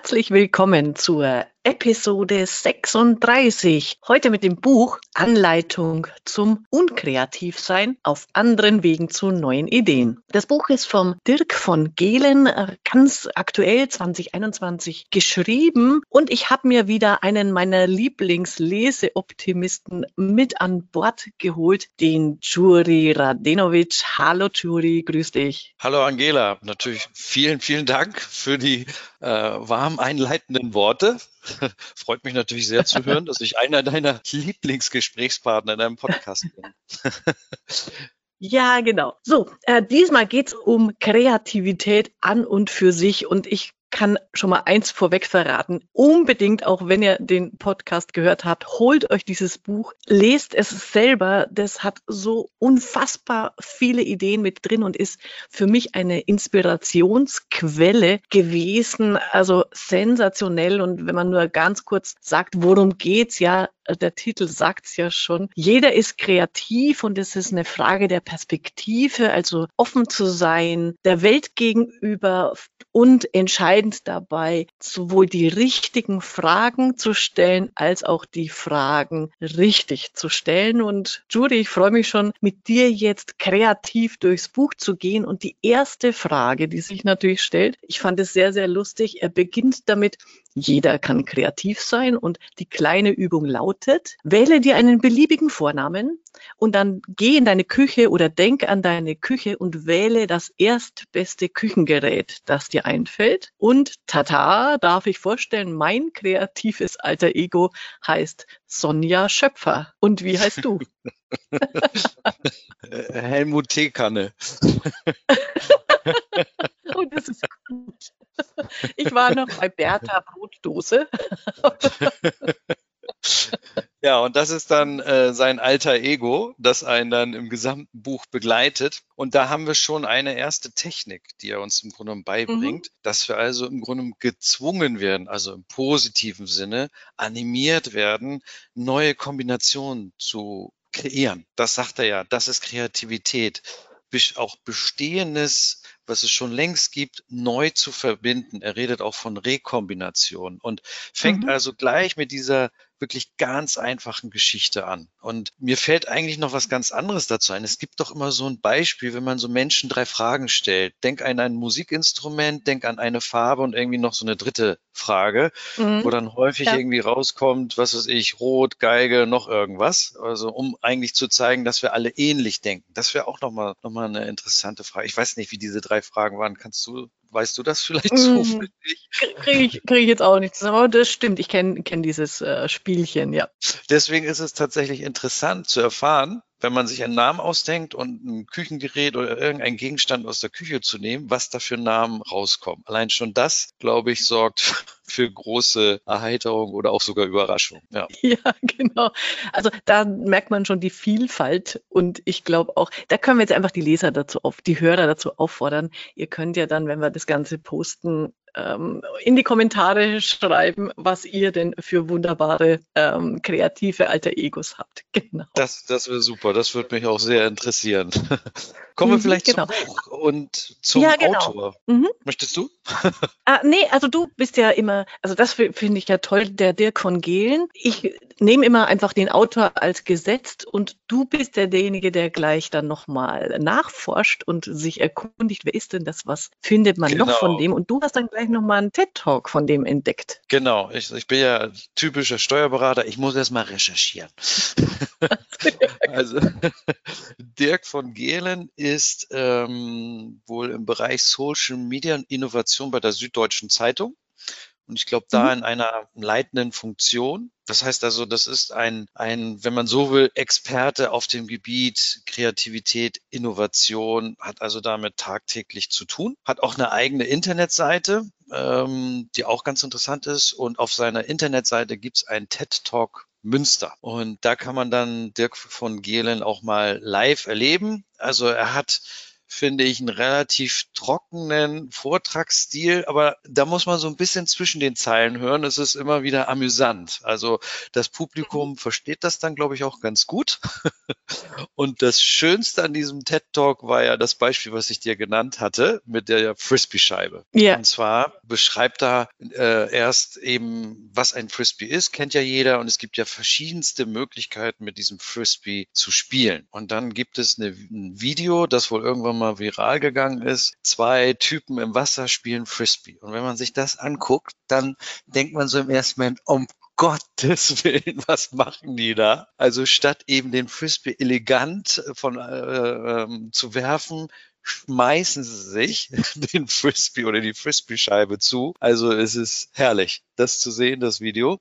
Herzlich willkommen zur Episode 36. Heute mit dem Buch Anleitung zum Unkreativsein auf anderen Wegen zu neuen Ideen. Das Buch ist vom Dirk von Gehlen, äh, ganz aktuell 2021 geschrieben und ich habe mir wieder einen meiner Lieblingsleseoptimisten mit an Bord geholt, den Juri Radenovic. Hallo Juri, grüß dich. Hallo Angela, natürlich vielen, vielen Dank für die äh, warm einleitenden Worte. Freut mich natürlich sehr zu hören, dass ich einer deiner Lieblingsgesprächspartner in einem Podcast bin. Ja, genau. So, äh, diesmal geht's um Kreativität an und für sich. Und ich kann schon mal eins vorweg verraten. Unbedingt, auch wenn ihr den Podcast gehört habt, holt euch dieses Buch, lest es selber. Das hat so unfassbar viele Ideen mit drin und ist für mich eine Inspirationsquelle gewesen. Also sensationell. Und wenn man nur ganz kurz sagt, worum geht's, ja, der Titel sagt es ja schon. Jeder ist kreativ und es ist eine Frage der Perspektive, also offen zu sein, der Welt gegenüber und entscheidend dabei, sowohl die richtigen Fragen zu stellen, als auch die Fragen richtig zu stellen. Und Judy, ich freue mich schon, mit dir jetzt kreativ durchs Buch zu gehen. Und die erste Frage, die sich natürlich stellt, ich fand es sehr, sehr lustig. Er beginnt damit, jeder kann kreativ sein und die kleine Übung lautet, wähle dir einen beliebigen Vornamen und dann geh in deine Küche oder denk an deine Küche und wähle das erstbeste Küchengerät, das dir einfällt. Und tata, darf ich vorstellen, mein kreatives alter Ego heißt Sonja Schöpfer. Und wie heißt du? Helmut Teekanne. oh, das ist gut. Ich war noch bei Bertha Brotdose. Ja, und das ist dann äh, sein alter Ego, das einen dann im gesamten Buch begleitet. Und da haben wir schon eine erste Technik, die er uns im Grunde mhm. beibringt, mhm. dass wir also im Grunde gezwungen werden, also im positiven Sinne, animiert werden, neue Kombinationen zu kreieren. Das sagt er ja, das ist Kreativität. Auch Bestehendes was es schon längst gibt, neu zu verbinden. Er redet auch von Rekombination und fängt mhm. also gleich mit dieser wirklich ganz einfachen Geschichte an. Und mir fällt eigentlich noch was ganz anderes dazu ein. Es gibt doch immer so ein Beispiel, wenn man so Menschen drei Fragen stellt. Denk an ein Musikinstrument, denk an eine Farbe und irgendwie noch so eine dritte Frage, mhm. wo dann häufig ja. irgendwie rauskommt, was weiß ich, Rot, Geige, noch irgendwas. Also um eigentlich zu zeigen, dass wir alle ähnlich denken. Das wäre auch nochmal noch mal eine interessante Frage. Ich weiß nicht, wie diese drei Fragen waren. Kannst du Weißt du das vielleicht mm, zufällig? Kriege ich, krieg ich jetzt auch nicht zusammen, aber das stimmt. Ich kenne kenn dieses äh, Spielchen, ja. Deswegen ist es tatsächlich interessant zu erfahren, wenn man sich einen Namen ausdenkt und ein Küchengerät oder irgendeinen Gegenstand aus der Küche zu nehmen, was da für Namen rauskommen. Allein schon das, glaube ich, sorgt für große Erheiterung oder auch sogar Überraschung. Ja. ja, genau. Also da merkt man schon die Vielfalt und ich glaube auch, da können wir jetzt einfach die Leser dazu auf, die Hörer dazu auffordern. Ihr könnt ja dann, wenn wir das Ganze posten, ähm, in die Kommentare schreiben, was ihr denn für wunderbare ähm, kreative alter Egos habt. Genau. Das, das wäre super. Das würde mich auch sehr interessieren. Kommen wir mhm, vielleicht genau. zum Buch und zum ja, genau. Autor. Mhm. Möchtest du? ah, nee, also du bist ja immer, also das finde ich ja toll, der Dirk von Gehlen. Ich nehme immer einfach den Autor als gesetzt und du bist ja derjenige, der gleich dann nochmal nachforscht und sich erkundigt, wer ist denn das, was findet man genau. noch von genau. dem und du hast dann gleich nochmal einen TED-Talk von dem entdeckt. Genau, ich, ich bin ja typischer Steuerberater, ich muss erst mal recherchieren. also Dirk von Gehlen ist ähm, wohl im Bereich Social Media und Innovation bei der Süddeutschen Zeitung und ich glaube, da mhm. in einer leitenden Funktion. Das heißt also, das ist ein, ein, wenn man so will, Experte auf dem Gebiet Kreativität, Innovation, hat also damit tagtäglich zu tun, hat auch eine eigene Internetseite, ähm, die auch ganz interessant ist. Und auf seiner Internetseite gibt's ein TED Talk Münster. Und da kann man dann Dirk von Gehlen auch mal live erleben. Also er hat finde ich, einen relativ trockenen Vortragsstil, aber da muss man so ein bisschen zwischen den Zeilen hören. Es ist immer wieder amüsant. Also das Publikum mhm. versteht das dann, glaube ich, auch ganz gut. Und das Schönste an diesem TED Talk war ja das Beispiel, was ich dir genannt hatte, mit der Frisbee-Scheibe. Ja. Und zwar beschreibt da äh, erst eben, was ein Frisbee ist, kennt ja jeder. Und es gibt ja verschiedenste Möglichkeiten, mit diesem Frisbee zu spielen. Und dann gibt es eine, ein Video, das wohl irgendwann mal viral gegangen ist. Zwei Typen im Wasser spielen Frisbee. Und wenn man sich das anguckt, dann denkt man so im ersten Moment, um Gottes Willen, was machen die da? Also statt eben den Frisbee elegant von äh, ähm, zu werfen, schmeißen sie sich den Frisbee oder die Frisbee-Scheibe zu. Also es ist herrlich, das zu sehen, das Video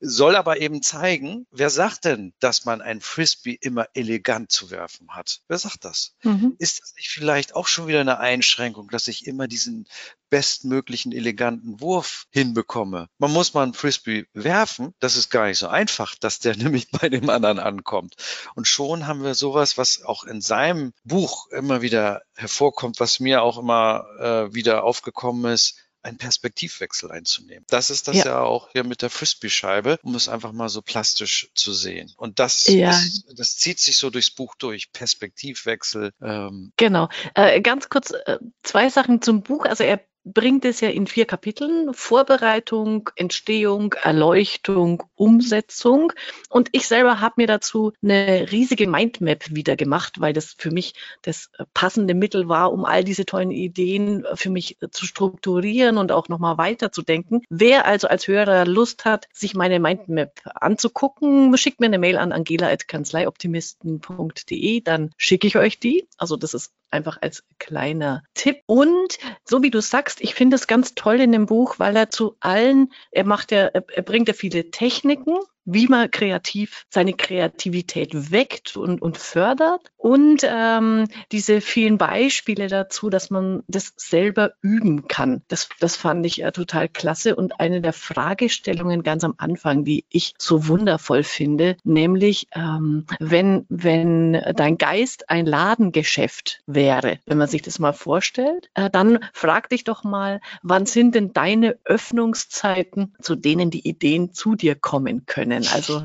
soll aber eben zeigen, wer sagt denn, dass man ein Frisbee immer elegant zu werfen hat? Wer sagt das? Mhm. Ist das nicht vielleicht auch schon wieder eine Einschränkung, dass ich immer diesen bestmöglichen eleganten Wurf hinbekomme? Man muss mal einen Frisbee werfen, das ist gar nicht so einfach, dass der nämlich bei dem anderen ankommt. Und schon haben wir sowas, was auch in seinem Buch immer wieder hervorkommt, was mir auch immer äh, wieder aufgekommen ist einen Perspektivwechsel einzunehmen. Das ist das ja, ja auch hier mit der Frisbee-Scheibe, um es einfach mal so plastisch zu sehen. Und das, ja. ist, das zieht sich so durchs Buch durch. Perspektivwechsel. Ähm. Genau. Äh, ganz kurz äh, zwei Sachen zum Buch. Also er bringt es ja in vier Kapiteln. Vorbereitung, Entstehung, Erleuchtung, Umsetzung. Und ich selber habe mir dazu eine riesige Mindmap wieder gemacht, weil das für mich das passende Mittel war, um all diese tollen Ideen für mich zu strukturieren und auch nochmal weiterzudenken. Wer also als Hörer Lust hat, sich meine Mindmap anzugucken, schickt mir eine Mail an angela.kanzleioptimisten.de, dann schicke ich euch die. Also das ist einfach als kleiner Tipp. Und so wie du sagst, ich finde es ganz toll in dem Buch, weil er zu allen, er macht ja, er bringt ja viele Techniken wie man kreativ seine Kreativität weckt und, und fördert und ähm, diese vielen Beispiele dazu, dass man das selber üben kann. Das, das fand ich äh, total klasse und eine der Fragestellungen ganz am Anfang, die ich so wundervoll finde, nämlich ähm, wenn, wenn dein Geist ein Ladengeschäft wäre, wenn man sich das mal vorstellt, äh, dann frag dich doch mal, wann sind denn deine Öffnungszeiten, zu denen die Ideen zu dir kommen können? Können. Also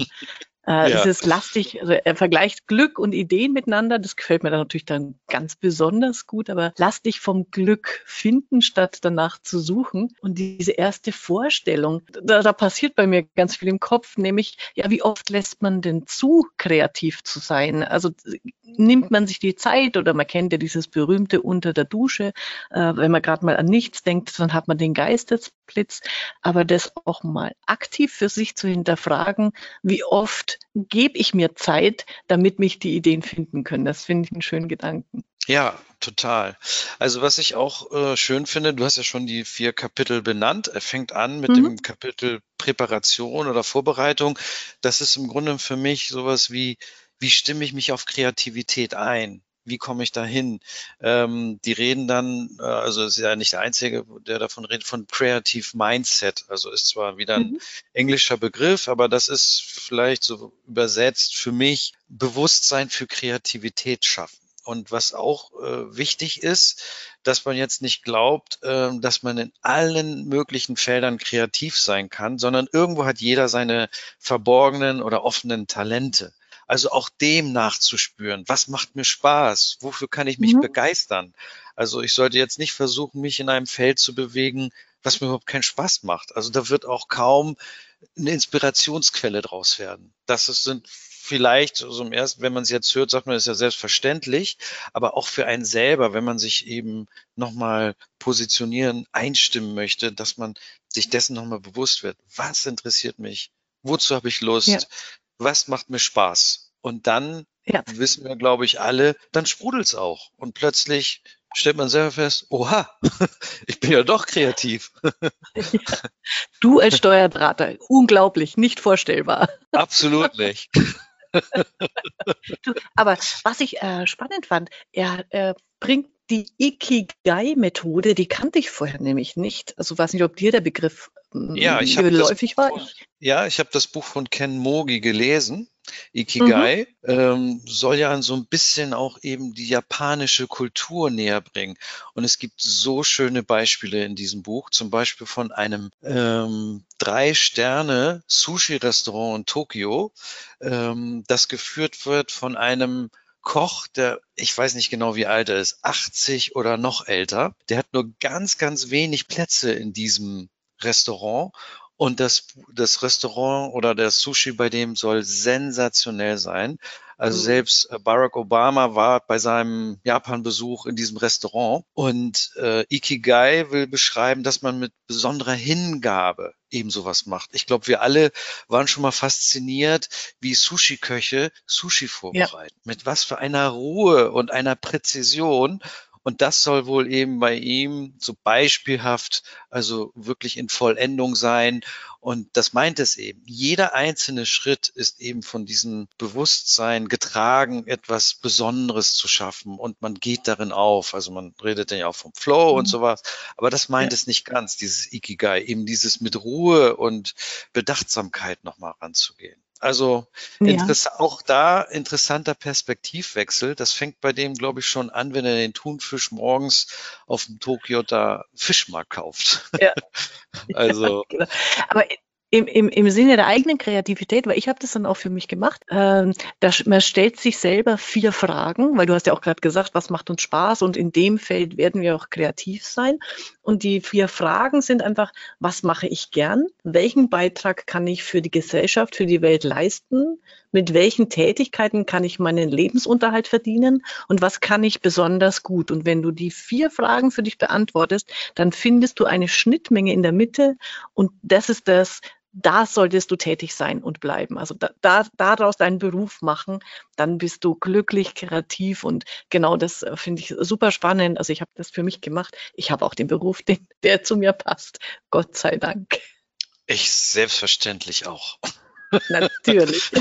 äh, ja. Dieses lastig, also er vergleicht Glück und Ideen miteinander. Das gefällt mir dann natürlich dann ganz besonders gut, aber lass dich vom Glück finden, statt danach zu suchen. Und diese erste Vorstellung, da, da passiert bei mir ganz viel im Kopf, nämlich, ja, wie oft lässt man denn zu, kreativ zu sein? Also nimmt man sich die Zeit oder man kennt ja dieses berühmte unter der Dusche, äh, wenn man gerade mal an nichts denkt, dann hat man den Geistesblitz. Aber das auch mal aktiv für sich zu hinterfragen, wie oft gebe ich mir Zeit, damit mich die Ideen finden können. Das finde ich einen schönen Gedanken. Ja, total. Also was ich auch äh, schön finde, du hast ja schon die vier Kapitel benannt. Er fängt an mit mhm. dem Kapitel Präparation oder Vorbereitung. Das ist im Grunde für mich sowas wie, wie stimme ich mich auf Kreativität ein? Wie komme ich da hin? Ähm, die reden dann, äh, also ist ja nicht der Einzige, der davon redet, von Creative Mindset. Also ist zwar wieder ein mhm. englischer Begriff, aber das ist vielleicht so übersetzt für mich Bewusstsein für Kreativität schaffen. Und was auch äh, wichtig ist, dass man jetzt nicht glaubt, äh, dass man in allen möglichen Feldern kreativ sein kann, sondern irgendwo hat jeder seine verborgenen oder offenen Talente. Also auch dem nachzuspüren. Was macht mir Spaß? Wofür kann ich mich mhm. begeistern? Also ich sollte jetzt nicht versuchen, mich in einem Feld zu bewegen, was mir überhaupt keinen Spaß macht. Also da wird auch kaum eine Inspirationsquelle draus werden. Das sind vielleicht so im ersten, wenn man es jetzt hört, sagt man, das ist ja selbstverständlich, aber auch für einen selber, wenn man sich eben nochmal positionieren, einstimmen möchte, dass man sich dessen nochmal bewusst wird. Was interessiert mich? Wozu habe ich Lust? Ja was macht mir Spaß? Und dann ja. wissen wir, glaube ich, alle, dann sprudelt's auch. Und plötzlich stellt man selber fest, oha, ich bin ja doch kreativ. Du als Steuerberater, unglaublich, nicht vorstellbar. Absolut nicht. Du, aber was ich äh, spannend fand, er äh, bringt die Ikigai-Methode, die kannte ich vorher nämlich nicht. Also weiß nicht, ob dir der Begriff ja, ich geläufig war. Ja, ich habe das Buch von Ken Mogi gelesen Ikigai mhm. ähm, soll ja so ein bisschen auch eben die japanische Kultur näher bringen. Und es gibt so schöne Beispiele in diesem Buch, zum Beispiel von einem ähm, Drei-Sterne-Sushi-Restaurant in Tokio, ähm, das geführt wird von einem Koch, der, ich weiß nicht genau, wie alt er ist, 80 oder noch älter. Der hat nur ganz, ganz wenig Plätze in diesem Restaurant und das, das Restaurant oder der Sushi bei dem soll sensationell sein. Also mhm. selbst äh, Barack Obama war bei seinem Japan-Besuch in diesem Restaurant und äh, Ikigai will beschreiben, dass man mit besonderer Hingabe eben sowas macht. Ich glaube, wir alle waren schon mal fasziniert, wie Sushi-Köche Sushi vorbereiten. Ja. Mit was für einer Ruhe und einer Präzision und das soll wohl eben bei ihm so beispielhaft, also wirklich in Vollendung sein. Und das meint es eben. Jeder einzelne Schritt ist eben von diesem Bewusstsein getragen, etwas Besonderes zu schaffen. Und man geht darin auf. Also man redet ja auch vom Flow mhm. und sowas. Aber das meint ja. es nicht ganz, dieses Ikigai, eben dieses mit Ruhe und Bedachtsamkeit nochmal ranzugehen. Also ja. auch da interessanter Perspektivwechsel. Das fängt bei dem, glaube ich, schon an, wenn er den Thunfisch morgens auf dem Tokio da Fischmarkt kauft. Ja. also. Ja, genau. Aber im, im, im Sinne der eigenen Kreativität, weil ich habe das dann auch für mich gemacht. Ähm, da, man stellt sich selber vier Fragen, weil du hast ja auch gerade gesagt, was macht uns Spaß und in dem Feld werden wir auch kreativ sein. Und die vier Fragen sind einfach, was mache ich gern? Welchen Beitrag kann ich für die Gesellschaft, für die Welt leisten? Mit welchen Tätigkeiten kann ich meinen Lebensunterhalt verdienen? Und was kann ich besonders gut? Und wenn du die vier Fragen für dich beantwortest, dann findest du eine Schnittmenge in der Mitte. Und das ist das, da solltest du tätig sein und bleiben. Also da, da, daraus deinen Beruf machen, dann bist du glücklich, kreativ und genau das äh, finde ich super spannend. Also ich habe das für mich gemacht. Ich habe auch den Beruf, den, der zu mir passt. Gott sei Dank. Ich selbstverständlich auch. Natürlich.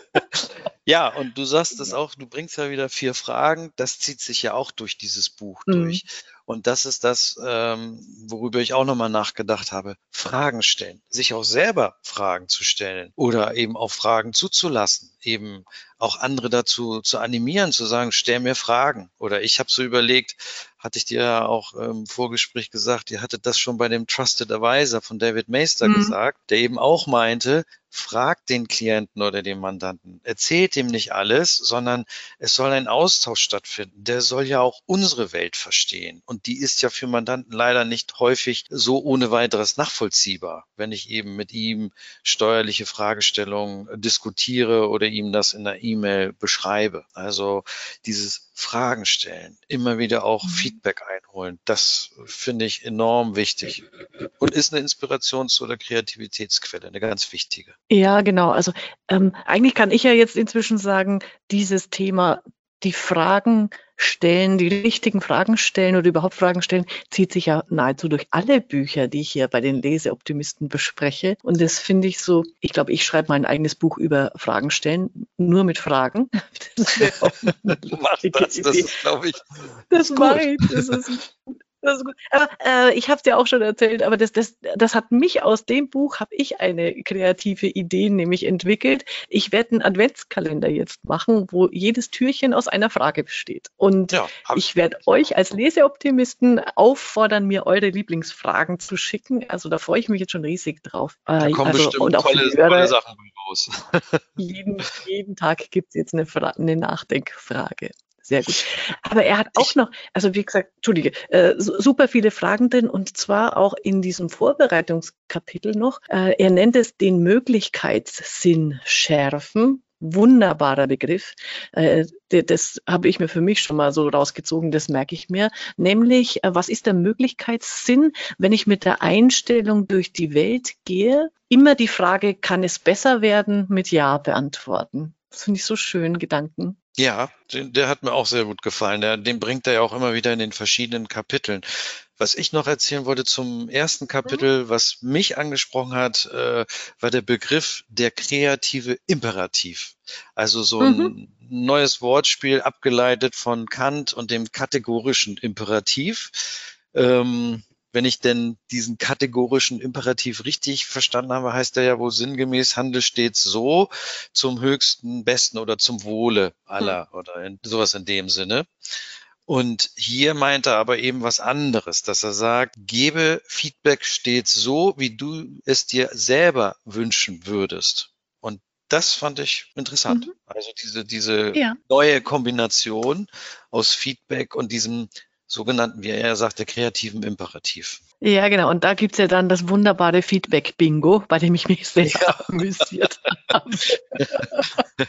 ja, und du sagst es auch, du bringst ja wieder vier Fragen. Das zieht sich ja auch durch dieses Buch mhm. durch. Und das ist das, ähm, worüber ich auch nochmal nachgedacht habe. Fragen stellen, sich auch selber Fragen zu stellen oder eben auch Fragen zuzulassen, eben auch andere dazu zu animieren, zu sagen, stell mir Fragen. Oder ich habe so überlegt, hatte ich dir ja auch im Vorgespräch gesagt, ihr hattet das schon bei dem Trusted Advisor von David Meister mhm. gesagt, der eben auch meinte, fragt den Klienten oder den Mandanten, erzählt ihm nicht alles, sondern es soll ein Austausch stattfinden. Der soll ja auch unsere Welt verstehen. Und die ist ja für Mandanten leider nicht häufig so ohne weiteres nachvollziehbar, wenn ich eben mit ihm steuerliche Fragestellungen diskutiere oder ihm das in der E-Mail beschreibe. Also dieses Fragen stellen, immer wieder auch mhm. Feedback einholen, das finde ich enorm wichtig und ist eine Inspirations- oder Kreativitätsquelle, eine ganz wichtige. Ja, genau. Also ähm, eigentlich kann ich ja jetzt inzwischen sagen, dieses Thema die Fragen stellen, die richtigen Fragen stellen oder überhaupt Fragen stellen, zieht sich ja nahezu durch alle Bücher, die ich hier bei den Leseoptimisten bespreche. Und das finde ich so, ich glaube, ich schreibe mein eigenes Buch über Fragen stellen, nur mit Fragen. Das das, das ist, glaube ich. Das mache ich. Das ist. Aber äh, ich habe es dir auch schon erzählt, aber das, das, das hat mich aus dem Buch, habe ich eine kreative Idee nämlich entwickelt. Ich werde einen Adventskalender jetzt machen, wo jedes Türchen aus einer Frage besteht. Und ja, ich werde euch als Leseoptimisten auffordern, mir eure Lieblingsfragen zu schicken. Also da freue ich mich jetzt schon riesig drauf. Da kommen also, bestimmt und auch tolle, Hörer, tolle Sachen raus. jeden, jeden Tag gibt es jetzt eine, eine Nachdenkfrage. Sehr gut. Aber er hat auch noch, also wie gesagt, Entschuldige, äh, super viele Fragen drin und zwar auch in diesem Vorbereitungskapitel noch. Äh, er nennt es den Möglichkeitssinn schärfen. Wunderbarer Begriff. Äh, das habe ich mir für mich schon mal so rausgezogen, das merke ich mir. Nämlich, äh, was ist der Möglichkeitssinn, wenn ich mit der Einstellung durch die Welt gehe? Immer die Frage, kann es besser werden, mit Ja beantworten. Das finde ich so schön, Gedanken. Ja, den, der hat mir auch sehr gut gefallen. Der, den bringt er ja auch immer wieder in den verschiedenen Kapiteln. Was ich noch erzählen wollte zum ersten Kapitel, mhm. was mich angesprochen hat, äh, war der Begriff der kreative Imperativ. Also so ein mhm. neues Wortspiel abgeleitet von Kant und dem kategorischen Imperativ. Ähm, wenn ich denn diesen kategorischen Imperativ richtig verstanden habe, heißt er ja wohl sinngemäß, Handel steht so zum höchsten, besten oder zum Wohle aller hm. oder in, sowas in dem Sinne. Und hier meint er aber eben was anderes, dass er sagt, gebe Feedback stets so, wie du es dir selber wünschen würdest. Und das fand ich interessant. Mhm. Also diese, diese ja. neue Kombination aus Feedback und diesem sogenannten, wie er sagt, der kreativen Imperativ. Ja, genau. Und da gibt's ja dann das wunderbare Feedback-Bingo, bei dem ich mich sehr ja. amüsiert habe.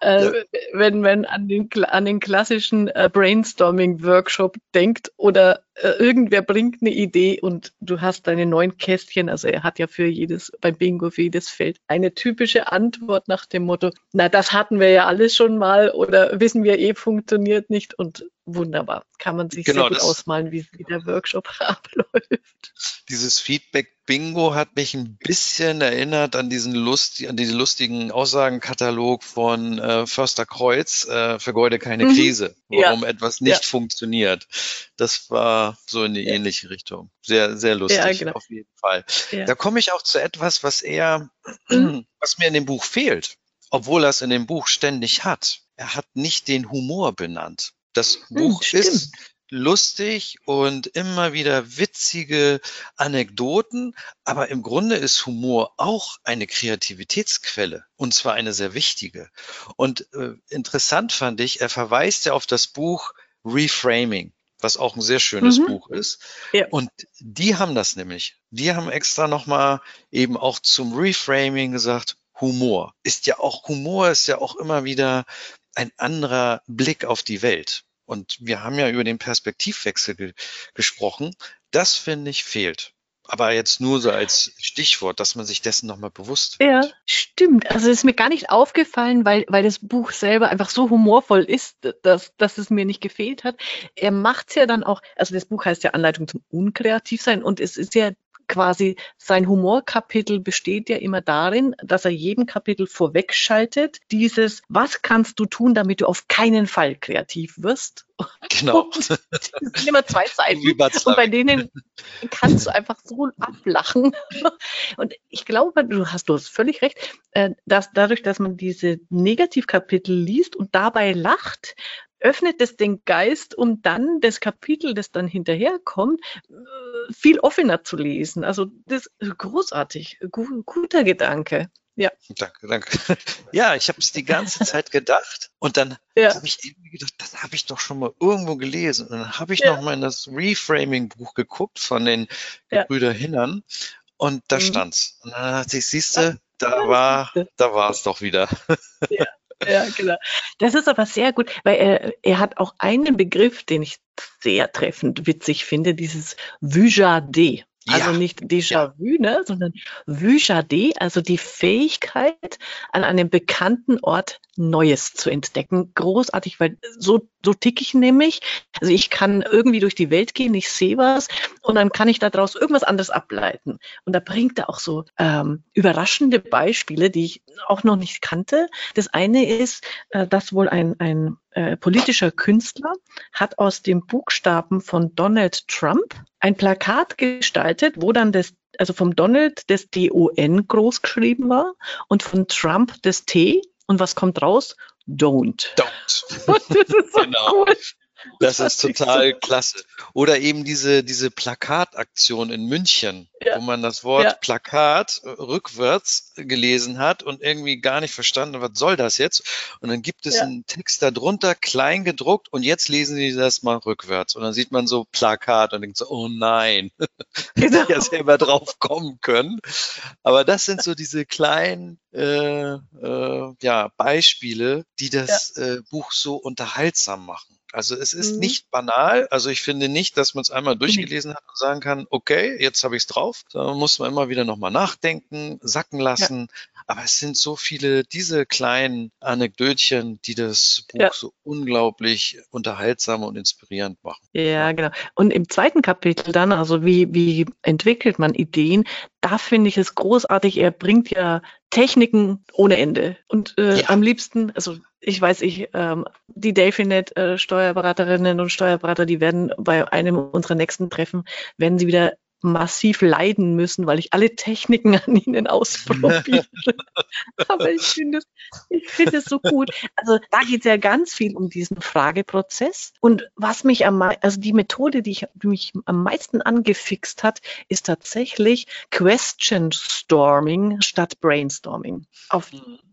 äh, wenn man an den, an den klassischen äh, Brainstorming-Workshop denkt oder äh, irgendwer bringt eine Idee und du hast deine neun Kästchen, also er hat ja für jedes, beim Bingo für jedes Feld eine typische Antwort nach dem Motto, na, das hatten wir ja alles schon mal oder wissen wir eh, funktioniert nicht und wunderbar. Kann man sich genau, sehr gut ausmalen, wie, wie der Workshop abläuft. Dieses Feedback Bingo hat mich ein bisschen erinnert an diesen Lust, an diesen lustigen Aussagenkatalog von äh, Förster Kreuz, äh, vergeude keine mhm. Krise, warum ja. etwas nicht ja. funktioniert. Das war so in die ja. ähnliche Richtung. Sehr, sehr lustig, genau. auf jeden Fall. Da komme ich auch zu etwas, was eher, mhm. was mir in dem Buch fehlt, obwohl er es in dem Buch ständig hat. Er hat nicht den Humor benannt. Das hm, Buch hm, ist lustig und immer wieder witzige Anekdoten, aber im Grunde ist Humor auch eine Kreativitätsquelle und zwar eine sehr wichtige. Und äh, interessant fand ich, er verweist ja auf das Buch Reframing was auch ein sehr schönes mhm. Buch ist. Ja. Und die haben das nämlich. Die haben extra nochmal eben auch zum Reframing gesagt, Humor ist ja auch, Humor ist ja auch immer wieder ein anderer Blick auf die Welt. Und wir haben ja über den Perspektivwechsel ge gesprochen. Das finde ich fehlt. Aber jetzt nur so als Stichwort, dass man sich dessen nochmal bewusst wird. Ja, stimmt. Also es ist mir gar nicht aufgefallen, weil, weil das Buch selber einfach so humorvoll ist, dass, dass es mir nicht gefehlt hat. Er macht es ja dann auch, also das Buch heißt ja Anleitung zum Unkreativsein und es ist ja quasi sein Humorkapitel besteht ja immer darin, dass er jedem Kapitel vorwegschaltet, dieses, was kannst du tun, damit du auf keinen Fall kreativ wirst? Genau. das sind immer zwei Seiten. Und bei denen kannst du einfach so ablachen. Und ich glaube, du hast, du hast völlig recht, äh, dass dadurch, dass man diese Negativkapitel liest und dabei lacht, öffnet es den Geist, um dann das Kapitel, das dann hinterherkommt, äh, viel offener zu lesen. Also das ist großartig, guter Gedanke. Ja. Danke, danke. Ja, ich habe es die ganze Zeit gedacht und dann ja. habe ich irgendwie gedacht, das habe ich doch schon mal irgendwo gelesen. Und dann habe ich ja. noch mal in das Reframing-Buch geguckt von den ja. Gebrüder Hinnern und da mhm. stand's. Und dann dachte ich, siehste, da war, da war es doch wieder. Ja ja, genau. Das ist aber sehr gut, weil er, er hat auch einen Begriff, den ich sehr treffend witzig finde, dieses Vujade. Also ja. nicht Déjà-vu, ne, sondern Vujade, also die Fähigkeit, an einem bekannten Ort Neues zu entdecken. Großartig, weil so, so tick ich nämlich. Also ich kann irgendwie durch die Welt gehen, ich sehe was und dann kann ich daraus irgendwas anderes ableiten. Und da bringt er auch so ähm, überraschende Beispiele, die ich auch noch nicht kannte. Das eine ist, äh, dass wohl ein, ein äh, politischer Künstler hat aus dem Buchstaben von Donald Trump ein Plakat gestaltet, wo dann das also vom Donald das D-O-N groß geschrieben war und von Trump das T und was kommt raus? Don't. Don't. das ist so genau. cool. Das ist total klasse. Oder eben diese, diese Plakataktion in München, ja. wo man das Wort ja. Plakat äh, rückwärts gelesen hat und irgendwie gar nicht verstanden, was soll das jetzt? Und dann gibt es ja. einen Text darunter, klein gedruckt und jetzt lesen sie das mal rückwärts. Und dann sieht man so Plakat und denkt so, oh nein, genau. hätte ja selber drauf kommen können. Aber das sind so diese kleinen äh, äh, ja, Beispiele, die das äh, Buch so unterhaltsam machen. Also es ist mhm. nicht banal. Also ich finde nicht, dass man es einmal durchgelesen hat und sagen kann, okay, jetzt habe ich es drauf. Da muss man immer wieder nochmal nachdenken, sacken lassen. Ja. Aber es sind so viele, diese kleinen Anekdötchen, die das Buch ja. so unglaublich unterhaltsam und inspirierend machen. Ja, genau. Und im zweiten Kapitel dann, also wie, wie entwickelt man Ideen, da finde ich es großartig. Er bringt ja Techniken ohne Ende. Und äh, ja. am liebsten, also ich weiß, ich, ähm, die Delphinet äh, Steuerberaterinnen und Steuerberater, die werden bei einem unserer nächsten Treffen, werden sie wieder massiv leiden müssen, weil ich alle Techniken an ihnen ausprobiere. Aber ich finde es, ich finde es so gut. Also da geht es ja ganz viel um diesen Frageprozess. Und was mich am also die Methode, die, ich, die mich am meisten angefixt hat, ist tatsächlich Question Storming statt Brainstorming. Auf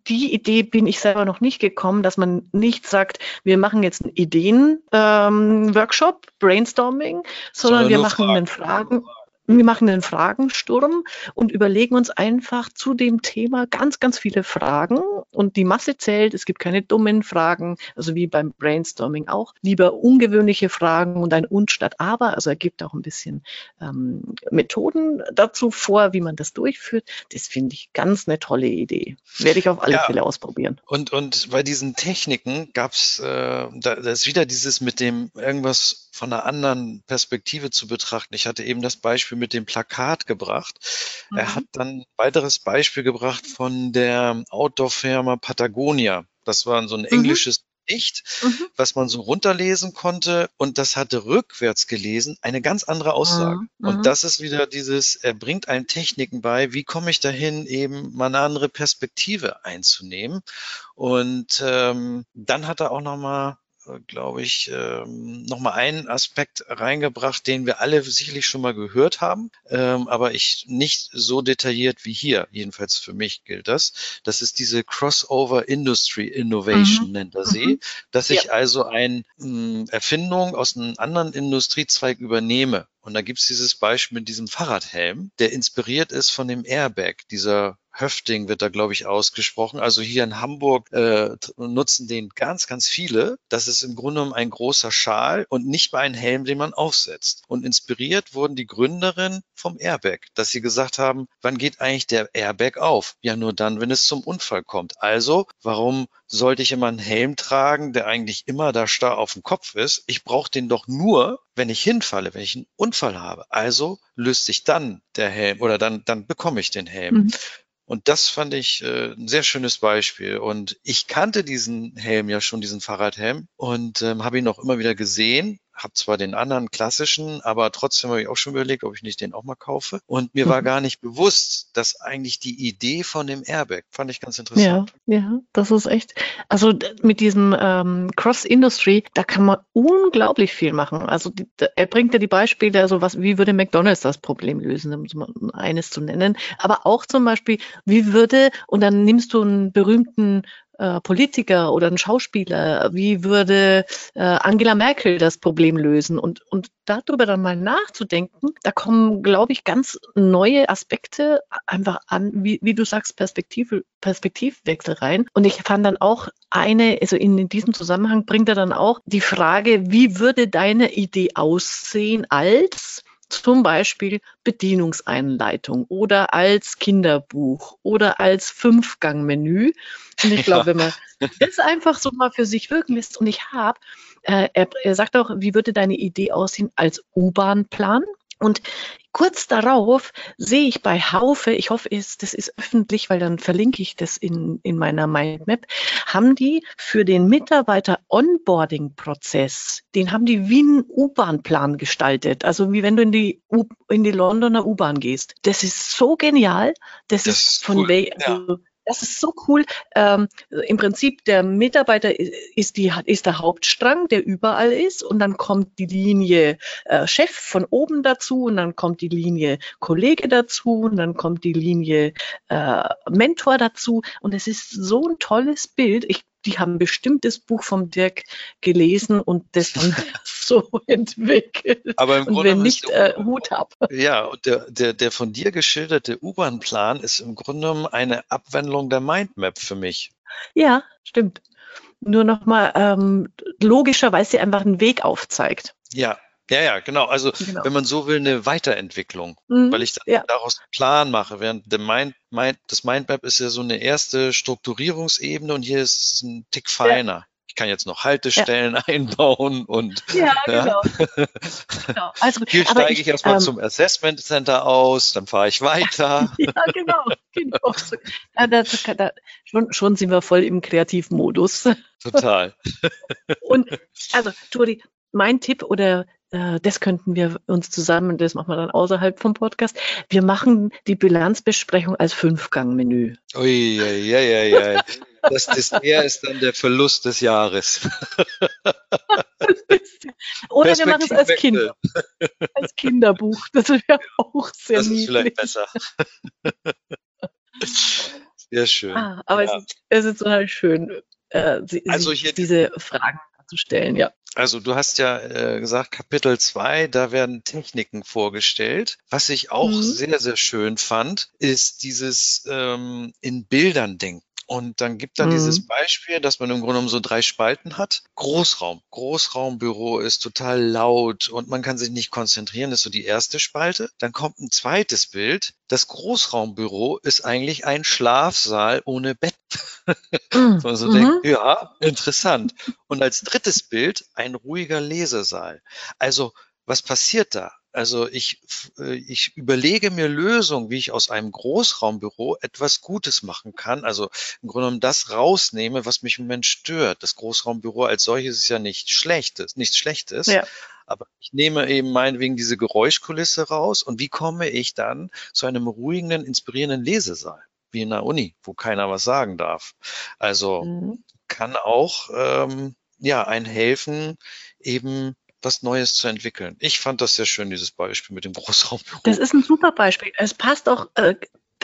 die Idee bin ich selber noch nicht gekommen, dass man nicht sagt, wir machen jetzt einen Ideen-Workshop, ähm, Brainstorming, sondern, sondern wir machen Fragen. einen Fragen wir machen einen Fragensturm und überlegen uns einfach zu dem Thema ganz, ganz viele Fragen und die Masse zählt. Es gibt keine dummen Fragen, also wie beim Brainstorming auch. Lieber ungewöhnliche Fragen und ein Und statt Aber. Also er gibt auch ein bisschen ähm, Methoden dazu vor, wie man das durchführt. Das finde ich ganz eine tolle Idee. Werde ich auf alle ja, Fälle ausprobieren. Und, und bei diesen Techniken gab es, äh, da, da ist wieder dieses mit dem irgendwas von einer anderen Perspektive zu betrachten. Ich hatte eben das Beispiel mit dem Plakat gebracht. Mhm. Er hat dann ein weiteres Beispiel gebracht von der Outdoor-Firma Patagonia. Das war so ein mhm. englisches Echt, mhm. was man so runterlesen konnte und das hatte rückwärts gelesen eine ganz andere Aussage. Mhm. Und mhm. das ist wieder dieses, er bringt einem Techniken bei, wie komme ich dahin, eben mal eine andere Perspektive einzunehmen. Und ähm, dann hat er auch nochmal glaube ich, ähm, nochmal einen Aspekt reingebracht, den wir alle sicherlich schon mal gehört haben, ähm, aber ich nicht so detailliert wie hier. Jedenfalls für mich gilt das. Das ist diese Crossover Industry Innovation, mhm. nennt er sie, mhm. dass ich ja. also eine hm, Erfindung aus einem anderen Industriezweig übernehme. Und da gibt's dieses Beispiel mit diesem Fahrradhelm, der inspiriert ist von dem Airbag, dieser Höfting wird da, glaube ich, ausgesprochen. Also hier in Hamburg äh, nutzen den ganz, ganz viele. Das ist im Grunde genommen ein großer Schal und nicht mal ein Helm, den man aufsetzt. Und inspiriert wurden die Gründerin vom Airbag, dass sie gesagt haben, wann geht eigentlich der Airbag auf? Ja, nur dann, wenn es zum Unfall kommt. Also, warum sollte ich immer einen Helm tragen, der eigentlich immer da starr auf dem Kopf ist? Ich brauche den doch nur, wenn ich hinfalle, wenn ich einen Unfall habe. Also löst sich dann der Helm oder dann, dann bekomme ich den Helm. Mhm. Und das fand ich äh, ein sehr schönes Beispiel. Und ich kannte diesen Helm ja schon, diesen Fahrradhelm, und ähm, habe ihn auch immer wieder gesehen habe zwar den anderen klassischen, aber trotzdem habe ich auch schon überlegt, ob ich nicht den auch mal kaufe. Und mir mhm. war gar nicht bewusst, dass eigentlich die Idee von dem Airbag fand ich ganz interessant. Ja, ja, das ist echt. Also mit diesem ähm, Cross-Industry, da kann man unglaublich viel machen. Also die, er bringt ja die Beispiele, also was, wie würde McDonald's das Problem lösen, um eines zu nennen. Aber auch zum Beispiel, wie würde, und dann nimmst du einen berühmten äh, Politiker oder ein Schauspieler, wie würde äh, Angela Merkel das Problem lösen und, und darüber dann mal nachzudenken, da kommen, glaube ich, ganz neue Aspekte einfach an, wie, wie du sagst, Perspektive, Perspektivwechsel rein. Und ich fand dann auch eine, also in, in diesem Zusammenhang bringt er dann auch die Frage, wie würde deine Idee aussehen als zum Beispiel Bedienungseinleitung oder als Kinderbuch oder als Fünfgangmenü. Und ich glaube, wenn man das einfach so mal für sich wirken lässt und ich habe, äh, er, er sagt auch, wie würde deine Idee aussehen als U-Bahn-Plan? Und kurz darauf sehe ich bei Haufe, ich hoffe, das ist öffentlich, weil dann verlinke ich das in, in meiner Mindmap, haben die für den Mitarbeiter Onboarding-Prozess, den haben die wie einen U-Bahn-Plan gestaltet. Also wie wenn du in die, U in die Londoner U-Bahn gehst. Das ist so genial. Das, das ist von cool. Way, also, ja das ist so cool. Ähm, Im Prinzip der Mitarbeiter ist, die, ist der Hauptstrang, der überall ist. Und dann kommt die Linie äh, Chef von oben dazu und dann kommt die Linie Kollege dazu und dann kommt die Linie äh, Mentor dazu. Und es ist so ein tolles Bild. Ich die haben bestimmt das Buch vom Dirk gelesen und das dann so entwickelt. Aber im und Grunde wenn nicht, äh, Hut ab. Ja, und der, der, der von dir geschilderte U-Bahn-Plan ist im Grunde genommen eine Abwandlung der Mindmap für mich. Ja, stimmt. Nur nochmal ähm, logischerweise einfach einen Weg aufzeigt. Ja, ja, ja, genau. Also genau. wenn man so will, eine Weiterentwicklung, mhm, weil ich ja. daraus einen Plan mache. Während Mind, Mind, das Mindmap ist ja so eine erste Strukturierungsebene und hier ist es ein Tick feiner. Ja. Ich kann jetzt noch Haltestellen ja. einbauen und ja, genau. genau. Also, hier steige ich, ich erstmal ähm, zum Assessment Center aus, dann fahre ich weiter. ja, genau. genau. Da, da, da, schon, schon sind wir voll im Kreativmodus. Total. und also, Tori, mein Tipp oder äh, das könnten wir uns zusammen, das machen wir dann außerhalb vom Podcast. Wir machen die Bilanzbesprechung als Fünfgang-Menü. Uiuiuiui. Das Dessert ist dann der Verlust des Jahres. Oder wir machen es als Kinder. Als Kinderbuch. Das wäre auch sehr Das ist niedlich. vielleicht besser. Sehr schön. Ah, aber ja. es, ist, es ist total schön, äh, sie, also hier, diese Fragen zu stellen, ja. Also du hast ja äh, gesagt, Kapitel 2, da werden Techniken vorgestellt. Was ich auch mhm. sehr, sehr schön fand, ist dieses ähm, in Bildern denken. Und dann gibt er mhm. dieses Beispiel, dass man im Grunde genommen so drei Spalten hat. Großraum. Großraumbüro ist total laut und man kann sich nicht konzentrieren. Das ist so die erste Spalte. Dann kommt ein zweites Bild. Das Großraumbüro ist eigentlich ein Schlafsaal ohne Bett. Mhm. so mhm. denkt, ja, interessant. Und als drittes Bild ein ruhiger Lesesaal. Also was passiert da? Also ich, äh, ich überlege mir Lösungen, wie ich aus einem Großraumbüro etwas Gutes machen kann. Also im Grunde genommen das rausnehme, was mich im Moment stört. Das Großraumbüro als solches ist ja nicht schlechtes, nichts Schlechtes. Ja. Aber ich nehme eben meinetwegen diese Geräuschkulisse raus und wie komme ich dann zu einem ruhigen, inspirierenden Lesesaal? Wie in der Uni, wo keiner was sagen darf. Also mhm. kann auch ähm, ja ein helfen, eben was Neues zu entwickeln. Ich fand das sehr schön, dieses Beispiel mit dem Großraumbüro. Das ist ein super Beispiel. Es passt auch äh,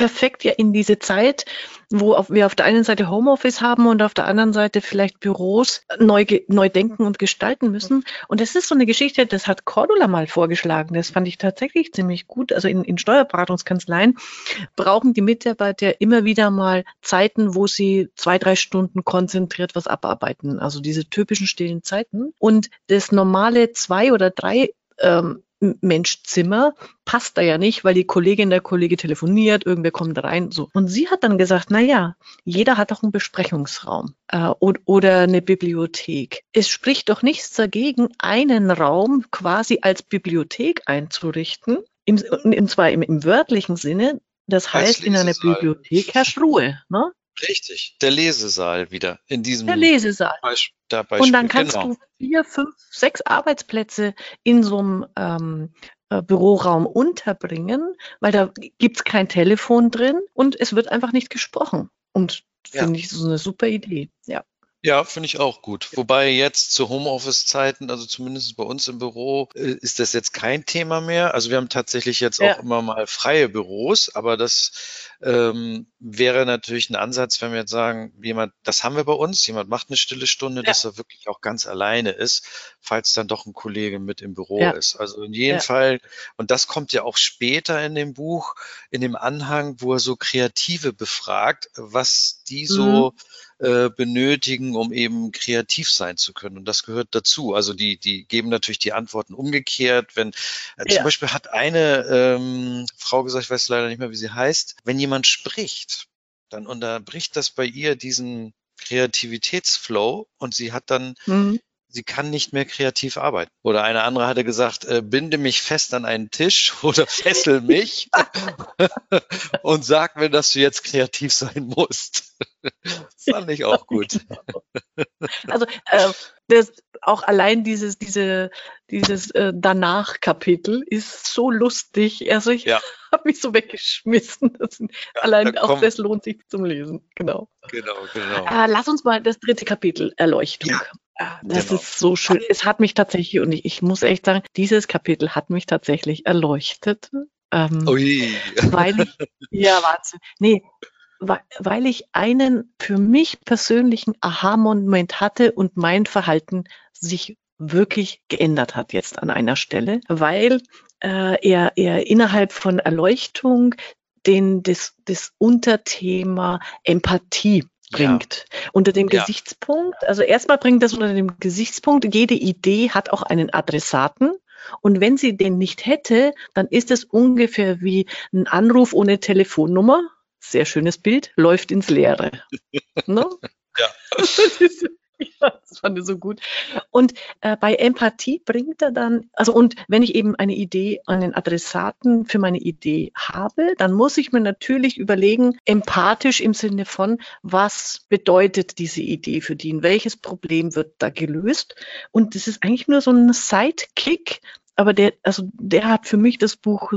perfekt ja in diese Zeit, wo wir auf der einen Seite Homeoffice haben und auf der anderen Seite vielleicht Büros neu, neu denken und gestalten müssen. Und das ist so eine Geschichte, das hat Cordula mal vorgeschlagen. Das fand ich tatsächlich ziemlich gut. Also in, in Steuerberatungskanzleien brauchen die Mitarbeiter immer wieder mal Zeiten, wo sie zwei, drei Stunden konzentriert was abarbeiten. Also diese typischen stillen Zeiten. Und das normale zwei oder drei ähm, Menschzimmer passt da ja nicht, weil die Kollegin der Kollege telefoniert, irgendwer kommt rein, so. Und sie hat dann gesagt, na ja, jeder hat doch einen Besprechungsraum äh, oder eine Bibliothek. Es spricht doch nichts dagegen, einen Raum quasi als Bibliothek einzurichten, im, und zwar im, im wörtlichen Sinne. Das heißt, in einer Bibliothek herrscht Ruhe. Ne? Richtig, der Lesesaal wieder in diesem der Lesesaal. Beisp Beispiel. Und dann kannst genau. du vier, fünf, sechs Arbeitsplätze in so einem ähm, äh, Büroraum unterbringen, weil da gibt es kein Telefon drin und es wird einfach nicht gesprochen. Und ja. finde ich so eine super Idee. Ja. Ja, finde ich auch gut. Wobei jetzt zu Homeoffice-Zeiten, also zumindest bei uns im Büro, äh, ist das jetzt kein Thema mehr. Also wir haben tatsächlich jetzt ja. auch immer mal freie Büros, aber das ähm, wäre natürlich ein Ansatz, wenn wir jetzt sagen, jemand, das haben wir bei uns, jemand macht eine stille Stunde, ja. dass er wirklich auch ganz alleine ist, falls dann doch ein Kollege mit im Büro ja. ist. Also in jedem Fall, und das kommt ja auch später in dem Buch, in dem Anhang, wo er so Kreative befragt, was die so mhm äh, benötigen, um eben kreativ sein zu können. Und das gehört dazu. Also die, die geben natürlich die Antworten umgekehrt. Wenn äh, ja. zum Beispiel hat eine ähm, Frau gesagt, ich weiß leider nicht mehr, wie sie heißt, wenn jemand spricht, dann unterbricht das bei ihr diesen Kreativitätsflow und sie hat dann mhm sie kann nicht mehr kreativ arbeiten. Oder eine andere hatte gesagt, äh, binde mich fest an einen Tisch oder fessel mich und sag mir, dass du jetzt kreativ sein musst. das fand ich auch gut. Also äh, das, auch allein dieses, diese, dieses äh, Danach-Kapitel ist so lustig. Also ich ja. habe mich so weggeschmissen. Das, ja, allein auch das lohnt sich zum Lesen. Genau. Genau, genau. Äh, lass uns mal das dritte Kapitel, Erleuchtung. Ja. Das genau. ist so schön. Es hat mich tatsächlich, und ich, ich, muss echt sagen, dieses Kapitel hat mich tatsächlich erleuchtet. Ähm, Ui. Weil ich, ja, Wahnsinn. Nee, weil, weil ich einen für mich persönlichen Aha-Moment hatte und mein Verhalten sich wirklich geändert hat jetzt an einer Stelle, weil äh, er, er innerhalb von Erleuchtung den, das, das Unterthema Empathie bringt. Ja. Unter dem ja. Gesichtspunkt, also erstmal bringt das unter dem Gesichtspunkt, jede Idee hat auch einen Adressaten. Und wenn sie den nicht hätte, dann ist es ungefähr wie ein Anruf ohne Telefonnummer. Sehr schönes Bild, läuft ins Leere. ne? Ja. Ja, das fand ich so gut. Und äh, bei Empathie bringt er dann, also und wenn ich eben eine Idee, einen Adressaten für meine Idee habe, dann muss ich mir natürlich überlegen, empathisch im Sinne von, was bedeutet diese Idee für den? Welches Problem wird da gelöst? Und das ist eigentlich nur so ein Sidekick, aber der, also der hat für mich das Buch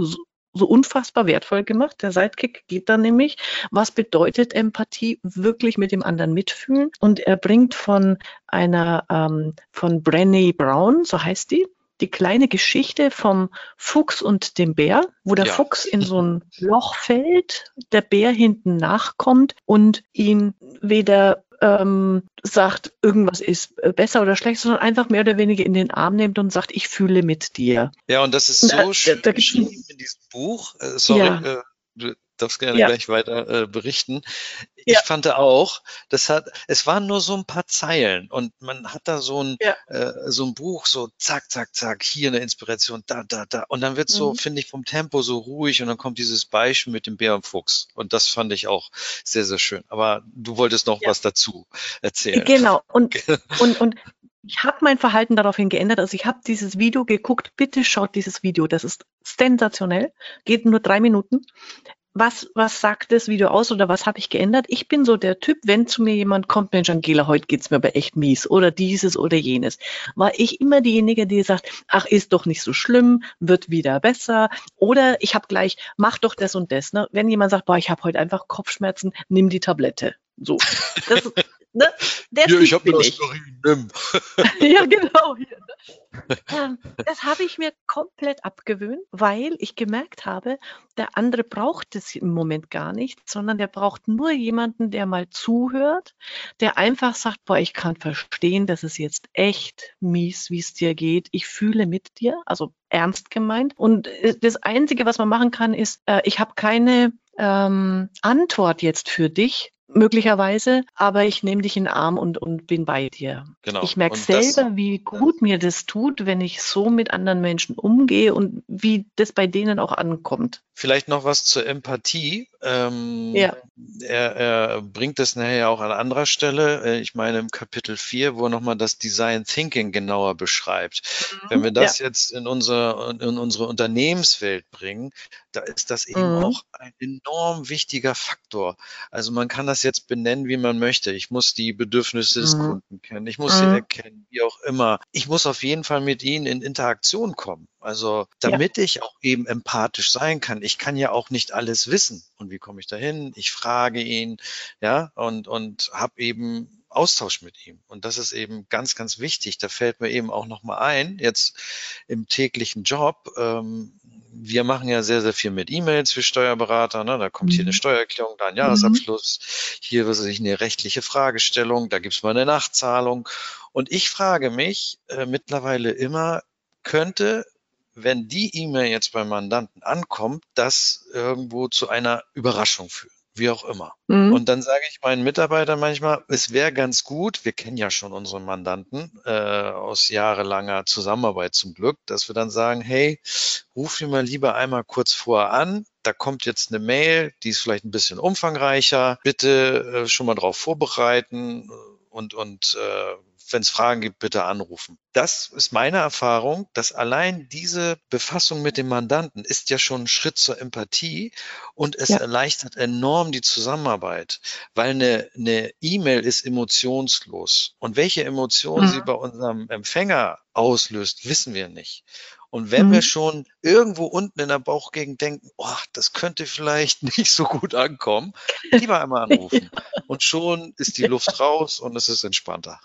so, unfassbar wertvoll gemacht. Der Sidekick geht dann nämlich, was bedeutet Empathie, wirklich mit dem anderen mitfühlen. Und er bringt von einer, ähm, von Brené Brown, so heißt die, die kleine Geschichte vom Fuchs und dem Bär, wo der ja. Fuchs in so ein Loch fällt, der Bär hinten nachkommt und ihn weder ähm, sagt, irgendwas ist äh, besser oder schlecht, sondern einfach mehr oder weniger in den Arm nimmt und sagt, ich fühle mit dir. Ja, und das ist so äh, schön geschrieben in diesem Buch. Äh, sorry, ja. äh, darfst gerne ja. gleich weiter äh, berichten. Ich ja. fand auch, das hat, es waren nur so ein paar Zeilen und man hat da so ein, ja. äh, so ein Buch, so zack, zack, zack, hier eine Inspiration, da, da, da. Und dann wird so, mhm. finde ich, vom Tempo so ruhig und dann kommt dieses Beispiel mit dem Bär und Fuchs. Und das fand ich auch sehr, sehr schön. Aber du wolltest noch was dazu erzählen. Genau. Und, und, und ich habe mein Verhalten daraufhin geändert. Also ich habe dieses Video geguckt. Bitte schaut dieses Video. Das ist sensationell. Geht nur drei Minuten was, was sagt das Video aus oder was habe ich geändert? Ich bin so der Typ, wenn zu mir jemand kommt, Mensch, Angela, heute geht's mir aber echt mies oder dieses oder jenes, war ich immer diejenige, die sagt, ach, ist doch nicht so schlimm, wird wieder besser oder ich habe gleich, mach doch das und das. Ne? Wenn jemand sagt, boah, ich habe heute einfach Kopfschmerzen, nimm die Tablette. So. Das, ne? Der ja, ich habe mir Aspirin, ja, genau. Hier, ne? ähm, das habe ich mir komplett abgewöhnt, weil ich gemerkt habe, der andere braucht es im Moment gar nicht, sondern der braucht nur jemanden, der mal zuhört, der einfach sagt, boah, ich kann verstehen, das ist jetzt echt mies, wie es dir geht. Ich fühle mit dir, also ernst gemeint. Und äh, das Einzige, was man machen kann, ist, äh, ich habe keine ähm, Antwort jetzt für dich, möglicherweise, aber ich nehme dich in den Arm und, und bin bei dir. Genau. Ich merke selber, das, wie gut mir das tut, wenn ich so mit anderen Menschen umgehe und wie das bei denen auch ankommt. Vielleicht noch was zur Empathie. Ähm, ja. er, er bringt das nachher auch an anderer Stelle. Äh, ich meine im Kapitel 4, wo er nochmal das Design Thinking genauer beschreibt. Mhm. Wenn wir das ja. jetzt in unsere, in unsere Unternehmenswelt bringen, da ist das eben mhm. auch ein enorm wichtiger Faktor. Also man kann das jetzt benennen, wie man möchte. Ich muss die Bedürfnisse des mhm. Kunden kennen. Ich muss sie mhm. erkennen, wie auch immer. Ich muss auf jeden Fall mit ihnen in Interaktion kommen. Also damit ja. ich auch eben empathisch sein kann. Ich kann ja auch nicht alles wissen. Und wie komme ich dahin? Ich frage ihn, ja, und, und habe eben Austausch mit ihm. Und das ist eben ganz, ganz wichtig. Da fällt mir eben auch nochmal ein, jetzt im täglichen Job, ähm, wir machen ja sehr, sehr viel mit E-Mails für Steuerberater. Ne? Da kommt hier eine mhm. Steuererklärung, da ein Jahresabschluss, mhm. hier was ich eine rechtliche Fragestellung, da gibt's mal eine Nachzahlung. Und ich frage mich äh, mittlerweile immer, könnte wenn die E-Mail jetzt beim Mandanten ankommt, das irgendwo zu einer Überraschung führt wie auch immer. Mhm. Und dann sage ich meinen Mitarbeitern manchmal, es wäre ganz gut, wir kennen ja schon unsere Mandanten äh, aus jahrelanger Zusammenarbeit zum Glück, dass wir dann sagen, hey, ruf mir mal lieber einmal kurz vorher an, da kommt jetzt eine Mail, die ist vielleicht ein bisschen umfangreicher, bitte äh, schon mal drauf vorbereiten und, und äh, wenn es Fragen gibt, bitte anrufen. Das ist meine Erfahrung, dass allein diese Befassung mit dem Mandanten ist ja schon ein Schritt zur Empathie und es ja. erleichtert enorm die Zusammenarbeit, weil eine E-Mail e ist emotionslos. Und welche Emotionen mhm. sie bei unserem Empfänger auslöst, wissen wir nicht. Und wenn mhm. wir schon irgendwo unten in der Bauchgegend denken, oh, das könnte vielleicht nicht so gut ankommen, lieber einmal anrufen. ja. Und schon ist die Luft raus und es ist entspannter.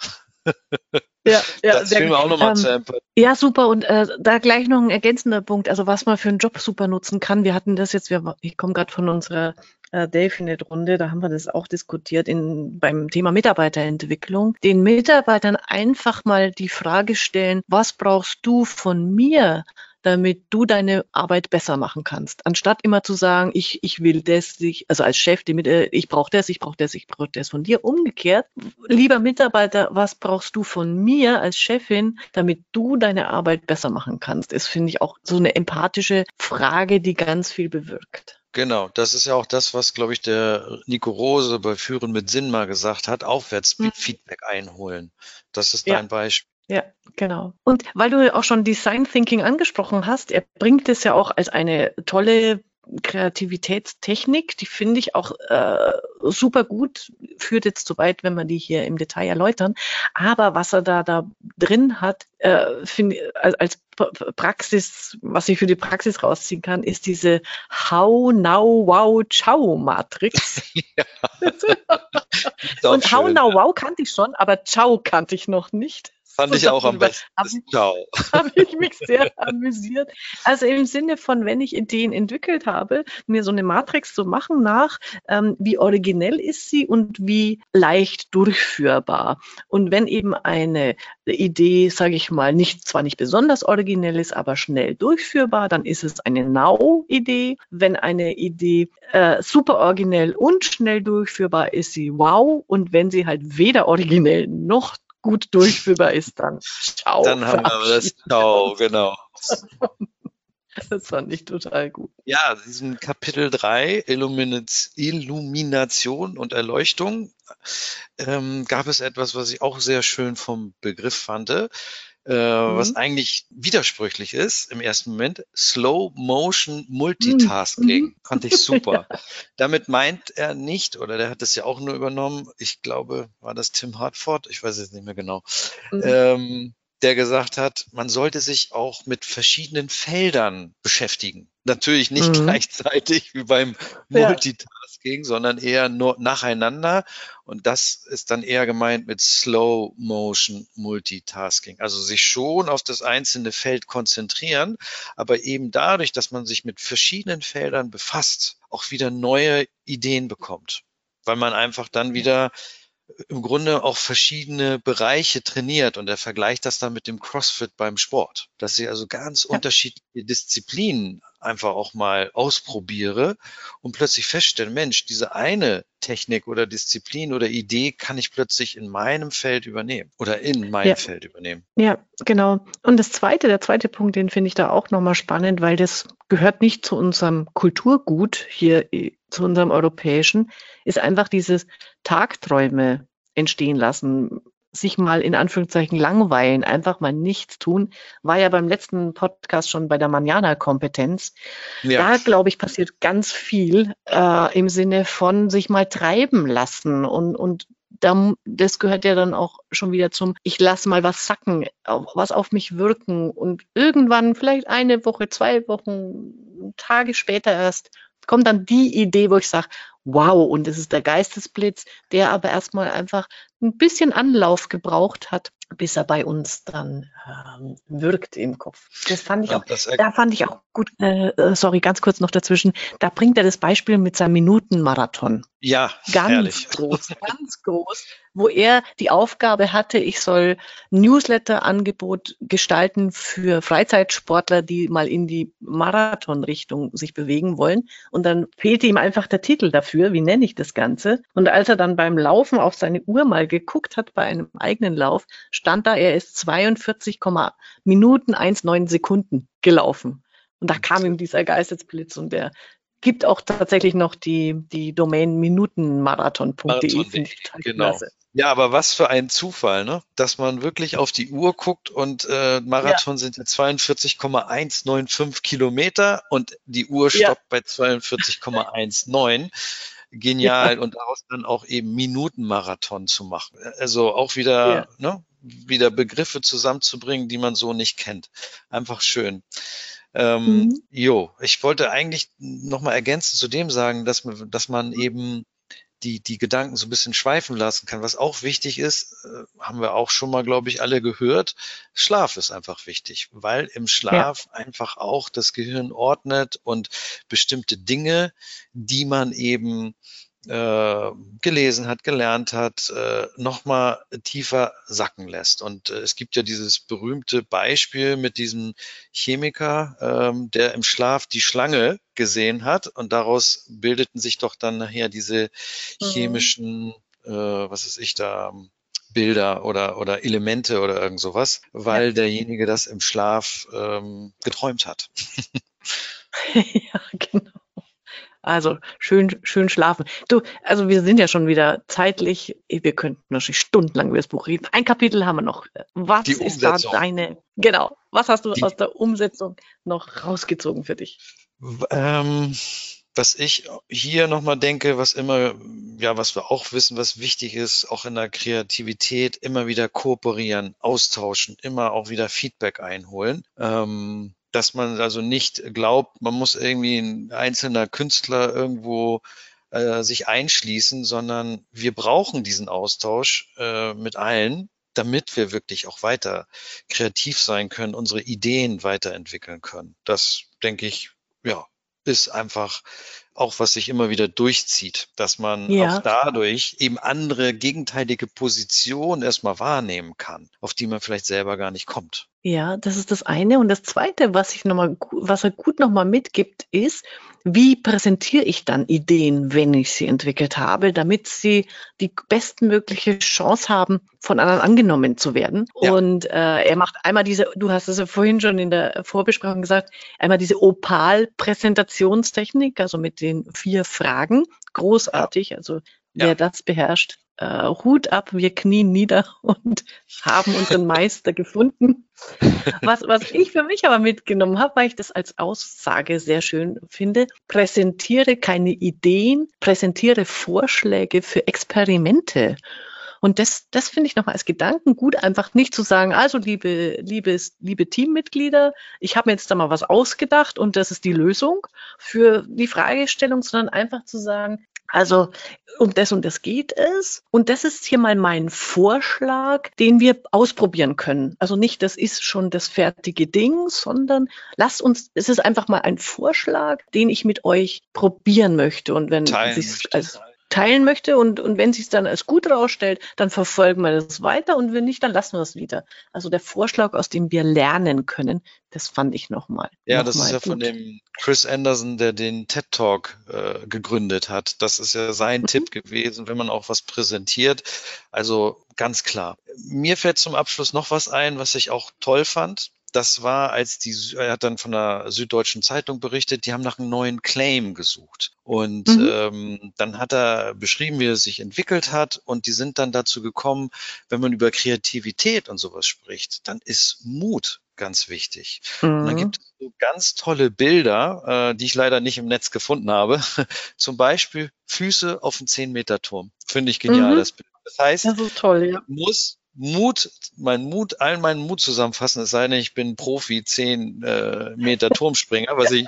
Ja, ja, das fiel mir auch nochmal ähm, zu Ja, super. Und äh, da gleich noch ein ergänzender Punkt, also was man für einen Job super nutzen kann. Wir hatten das jetzt, wir, ich komme gerade von unserer äh, Delfinet-Runde, da haben wir das auch diskutiert in, beim Thema Mitarbeiterentwicklung. Den Mitarbeitern einfach mal die Frage stellen, was brauchst du von mir? Damit du deine Arbeit besser machen kannst. Anstatt immer zu sagen, ich, ich will das, ich, also als Chef, die mit, äh, ich brauche das, ich brauche das, ich brauche das von dir. Umgekehrt, lieber Mitarbeiter, was brauchst du von mir als Chefin, damit du deine Arbeit besser machen kannst? Ist, finde ich, auch so eine empathische Frage, die ganz viel bewirkt. Genau, das ist ja auch das, was, glaube ich, der Nico Rose bei Führen mit Sinn mal gesagt hat, aufwärts hm. Feedback einholen. Das ist dein ja. Beispiel. Ja, genau. Und weil du auch schon Design Thinking angesprochen hast, er bringt es ja auch als eine tolle Kreativitätstechnik, die finde ich auch äh, super gut, führt jetzt zu weit, wenn wir die hier im Detail erläutern. Aber was er da, da drin hat, äh, finde als Praxis, was ich für die Praxis rausziehen kann, ist diese How, Now, Wow, Ciao Matrix. ja. Und How, Now, Wow kannte ich schon, aber Ciao kannte ich noch nicht. Fand ich auch am besten. Habe ich, hab ich mich sehr amüsiert. Also im Sinne von, wenn ich Ideen entwickelt habe, mir so eine Matrix zu machen nach, ähm, wie originell ist sie und wie leicht durchführbar. Und wenn eben eine Idee, sage ich mal, nicht zwar nicht besonders originell ist, aber schnell durchführbar, dann ist es eine Now-Idee. Wenn eine Idee äh, super originell und schnell durchführbar ist, sie wow. Und wenn sie halt weder originell noch gut durchführbar ist, dann ciao. Dann haben wir das ciao, genau. Das fand ich total gut. Ja, diesen Kapitel 3, Illumination und Erleuchtung, ähm, gab es etwas, was ich auch sehr schön vom Begriff fand äh, mhm. was eigentlich widersprüchlich ist im ersten Moment. Slow Motion Multitasking. Mhm. Fand ich super. ja. Damit meint er nicht, oder der hat das ja auch nur übernommen, ich glaube, war das Tim Hartford, ich weiß es nicht mehr genau, mhm. ähm, der gesagt hat, man sollte sich auch mit verschiedenen Feldern beschäftigen. Natürlich nicht mhm. gleichzeitig wie beim Multitasking, ja. sondern eher nur nacheinander. Und das ist dann eher gemeint mit Slow Motion Multitasking. Also sich schon auf das einzelne Feld konzentrieren, aber eben dadurch, dass man sich mit verschiedenen Feldern befasst, auch wieder neue Ideen bekommt. Weil man einfach dann wieder im Grunde auch verschiedene Bereiche trainiert und er vergleicht das dann mit dem CrossFit beim Sport, dass ich also ganz ja. unterschiedliche Disziplinen einfach auch mal ausprobiere und plötzlich feststelle, Mensch, diese eine Technik oder Disziplin oder Idee kann ich plötzlich in meinem Feld übernehmen oder in meinem ja. Feld übernehmen. Ja, genau. Und das zweite, der zweite Punkt, den finde ich da auch nochmal spannend, weil das gehört nicht zu unserem Kulturgut hier, äh, zu unserem europäischen, ist einfach dieses Tagträume entstehen lassen sich mal in Anführungszeichen langweilen, einfach mal nichts tun, war ja beim letzten Podcast schon bei der Manjana-Kompetenz. Ja. Da, glaube ich, passiert ganz viel äh, im Sinne von sich mal treiben lassen und, und da, das gehört ja dann auch schon wieder zum, ich lasse mal was sacken, was auf mich wirken und irgendwann, vielleicht eine Woche, zwei Wochen, Tage später erst, kommt dann die Idee, wo ich sage, wow, und es ist der Geistesblitz, der aber erstmal einfach ein bisschen Anlauf gebraucht hat, bis er bei uns dann ähm, wirkt im Kopf. Das fand ich ja, auch, da fand ich auch gut, äh, äh, sorry, ganz kurz noch dazwischen, da bringt er das Beispiel mit seinem Minutenmarathon. Ja, ganz herrlich. groß, ganz groß, wo er die Aufgabe hatte, ich soll Newsletter-Angebot gestalten für Freizeitsportler, die mal in die Marathon-Richtung sich bewegen wollen. Und dann fehlte ihm einfach der Titel dafür, wie nenne ich das Ganze. Und als er dann beim Laufen auf seine Uhr mal geguckt hat bei einem eigenen Lauf, stand da, er ist 42, Minuten 1,9 Sekunden gelaufen. Und da kam ihm dieser Geistesblitz und der gibt auch tatsächlich noch die, die Domain minutenmarathon.de. Marathon genau. Klasse. Ja, aber was für ein Zufall, ne? Dass man wirklich auf die Uhr guckt und äh, Marathon ja. sind ja 42,195 Kilometer und die Uhr stoppt ja. bei 42,19 genial ja. und daraus dann auch eben Minutenmarathon zu machen. Also auch wieder, ja. ne, wieder Begriffe zusammenzubringen, die man so nicht kennt. Einfach schön. Ähm, mhm. Jo, ich wollte eigentlich nochmal ergänzen zu dem sagen, dass man, dass man eben die, die Gedanken so ein bisschen schweifen lassen kann. Was auch wichtig ist, äh, haben wir auch schon mal, glaube ich, alle gehört, Schlaf ist einfach wichtig, weil im Schlaf ja. einfach auch das Gehirn ordnet und bestimmte Dinge, die man eben äh, gelesen hat, gelernt hat, äh, nochmal tiefer sacken lässt. Und äh, es gibt ja dieses berühmte Beispiel mit diesem Chemiker, ähm, der im Schlaf die Schlange gesehen hat und daraus bildeten sich doch dann nachher diese mhm. chemischen, äh, was ist ich da, Bilder oder, oder Elemente oder irgend sowas, weil ja. derjenige das im Schlaf ähm, geträumt hat. ja, genau. Also schön, schön schlafen. Du, also wir sind ja schon wieder zeitlich, wir könnten natürlich stundenlang über das Buch reden. Ein Kapitel haben wir noch. Was ist da deine, genau, was hast du Die, aus der Umsetzung noch rausgezogen für dich? Ähm, was ich hier nochmal denke, was immer, ja, was wir auch wissen, was wichtig ist, auch in der Kreativität, immer wieder kooperieren, austauschen, immer auch wieder Feedback einholen. Ähm, dass man also nicht glaubt, man muss irgendwie ein einzelner Künstler irgendwo äh, sich einschließen, sondern wir brauchen diesen Austausch äh, mit allen, damit wir wirklich auch weiter kreativ sein können, unsere Ideen weiterentwickeln können. Das denke ich, ja, ist einfach auch, was sich immer wieder durchzieht, dass man ja. auch dadurch eben andere gegenteilige Positionen erstmal wahrnehmen kann, auf die man vielleicht selber gar nicht kommt. Ja, das ist das eine. Und das zweite, was ich noch mal, was er gut nochmal mitgibt, ist, wie präsentiere ich dann Ideen, wenn ich sie entwickelt habe, damit sie die bestmögliche Chance haben, von anderen angenommen zu werden. Ja. Und äh, er macht einmal diese, du hast es ja vorhin schon in der Vorbesprechung gesagt, einmal diese Opal-Präsentationstechnik, also mit den vier Fragen. Großartig. Also wer ja. das beherrscht, äh, Hut ab, wir knien nieder und haben unseren Meister gefunden. Was, was ich für mich aber mitgenommen habe, weil ich das als Aussage sehr schön finde, präsentiere keine Ideen, präsentiere Vorschläge für Experimente. Und das, das finde ich nochmal als Gedanken gut, einfach nicht zu sagen, also liebe, liebes, liebe Teammitglieder, ich habe mir jetzt da mal was ausgedacht und das ist die Lösung für die Fragestellung, sondern einfach zu sagen, also um das und das geht es. Und das ist hier mal mein Vorschlag, den wir ausprobieren können. Also nicht, das ist schon das fertige Ding, sondern lasst uns, es ist einfach mal ein Vorschlag, den ich mit euch probieren möchte. Und wenn es als teilen möchte und, und wenn sich dann als gut rausstellt, dann verfolgen wir das weiter und wenn nicht, dann lassen wir es wieder. Also der Vorschlag, aus dem wir lernen können, das fand ich nochmal. Ja, noch das ist ja gut. von dem Chris Anderson, der den TED Talk äh, gegründet hat. Das ist ja sein mhm. Tipp gewesen, wenn man auch was präsentiert. Also ganz klar. Mir fällt zum Abschluss noch was ein, was ich auch toll fand das war, als die, er hat dann von der Süddeutschen Zeitung berichtet, die haben nach einem neuen Claim gesucht. Und mhm. ähm, dann hat er beschrieben, wie er sich entwickelt hat. Und die sind dann dazu gekommen, wenn man über Kreativität und sowas spricht, dann ist Mut ganz wichtig. Mhm. Und dann mhm. gibt es so ganz tolle Bilder, äh, die ich leider nicht im Netz gefunden habe. Zum Beispiel Füße auf einen 10 Meter Turm. Finde ich genial, mhm. das Bild. Das heißt, das toll, ja. muss Mut, mein Mut, allen meinen Mut zusammenfassen, es sei denn, ich bin Profi, zehn äh, Meter Turmspringer, was ich,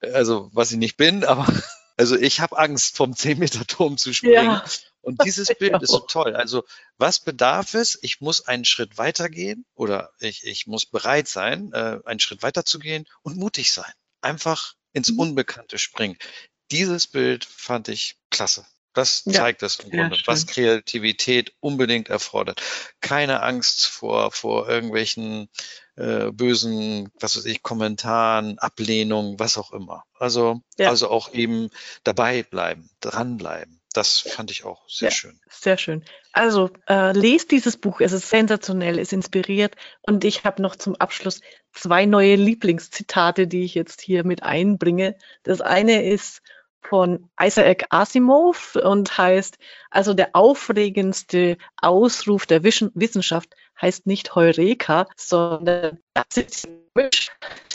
also was ich nicht bin, aber also ich habe Angst, vom 10 Meter Turm zu springen. Ja. Und dieses Bild ist so toll. Also was bedarf es? Ich muss einen Schritt weitergehen oder ich, ich muss bereit sein, äh, einen Schritt weiter zu gehen und mutig sein. Einfach ins mhm. Unbekannte springen. Dieses Bild fand ich klasse. Das zeigt ja, es im Grunde, was Kreativität unbedingt erfordert. Keine Angst vor, vor irgendwelchen äh, bösen, was weiß ich, Kommentaren, Ablehnungen, was auch immer. Also, ja. also auch eben dabei bleiben, dranbleiben. Das fand ich auch sehr ja, schön. Sehr schön. Also äh, lest dieses Buch, es ist sensationell, es inspiriert und ich habe noch zum Abschluss zwei neue Lieblingszitate, die ich jetzt hier mit einbringe. Das eine ist von Isaac Asimov und heißt, also der aufregendste Ausruf der Wissenschaft heißt nicht Heureka, sondern das ist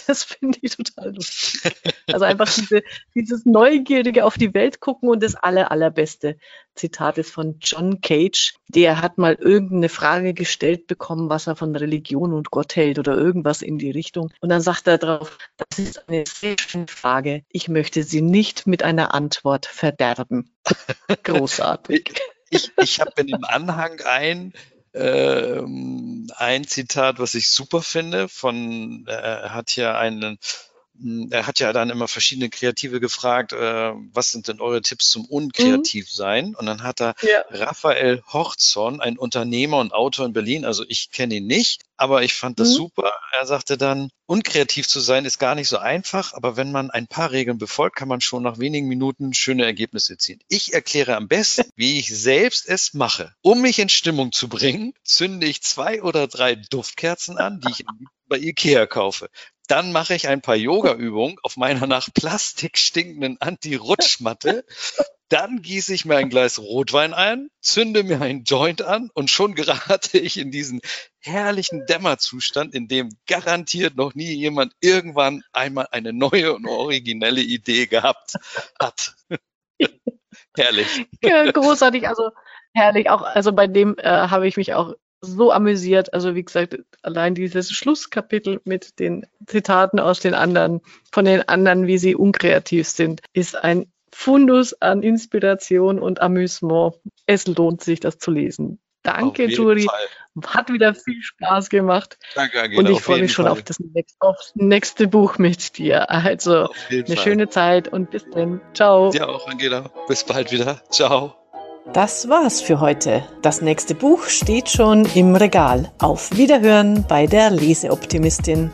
das finde ich total lustig. Also einfach diese, dieses Neugierige auf die Welt gucken und das aller, allerbeste Zitat ist von John Cage. Der hat mal irgendeine Frage gestellt bekommen, was er von Religion und Gott hält oder irgendwas in die Richtung. Und dann sagt er darauf, das ist eine sehr schöne Frage. Ich möchte sie nicht mit einer Antwort verderben. Großartig. ich, ich habe in dem Anhang ein, ähm, ein Zitat, was ich super finde, von, äh, er hat hier einen, er hat ja dann immer verschiedene Kreative gefragt, äh, was sind denn eure Tipps zum Unkreativsein? Mhm. Und dann hat er ja. Raphael Horzon, ein Unternehmer und Autor in Berlin, also ich kenne ihn nicht, aber ich fand das mhm. super. Er sagte dann, unkreativ zu sein ist gar nicht so einfach, aber wenn man ein paar Regeln befolgt, kann man schon nach wenigen Minuten schöne Ergebnisse ziehen. Ich erkläre am besten, wie ich selbst es mache. Um mich in Stimmung zu bringen, zünde ich zwei oder drei Duftkerzen an, die ich bei Ikea kaufe. Dann mache ich ein paar Yoga-Übungen auf meiner nach Plastik stinkenden Anti-Rutschmatte Dann gieße ich mir ein Glas Rotwein ein, zünde mir einen Joint an und schon gerate ich in diesen herrlichen Dämmerzustand, in dem garantiert noch nie jemand irgendwann einmal eine neue und originelle Idee gehabt hat. Herrlich. Ja, großartig, also herrlich. Auch, also bei dem äh, habe ich mich auch so amüsiert. Also wie gesagt, allein dieses Schlusskapitel mit den Zitaten aus den anderen, von den anderen, wie sie unkreativ sind, ist ein Fundus an Inspiration und Amüsement. Es lohnt sich, das zu lesen. Danke, Juri. Hat wieder viel Spaß gemacht. Danke, Angela. Und ich freue mich schon auf das, nächste, aufs nächste Buch mit dir. Also eine Fall. schöne Zeit und bis dann. Ciao. Dir auch, Angela. Bis bald wieder. Ciao. Das war's für heute. Das nächste Buch steht schon im Regal. Auf Wiederhören bei der Leseoptimistin.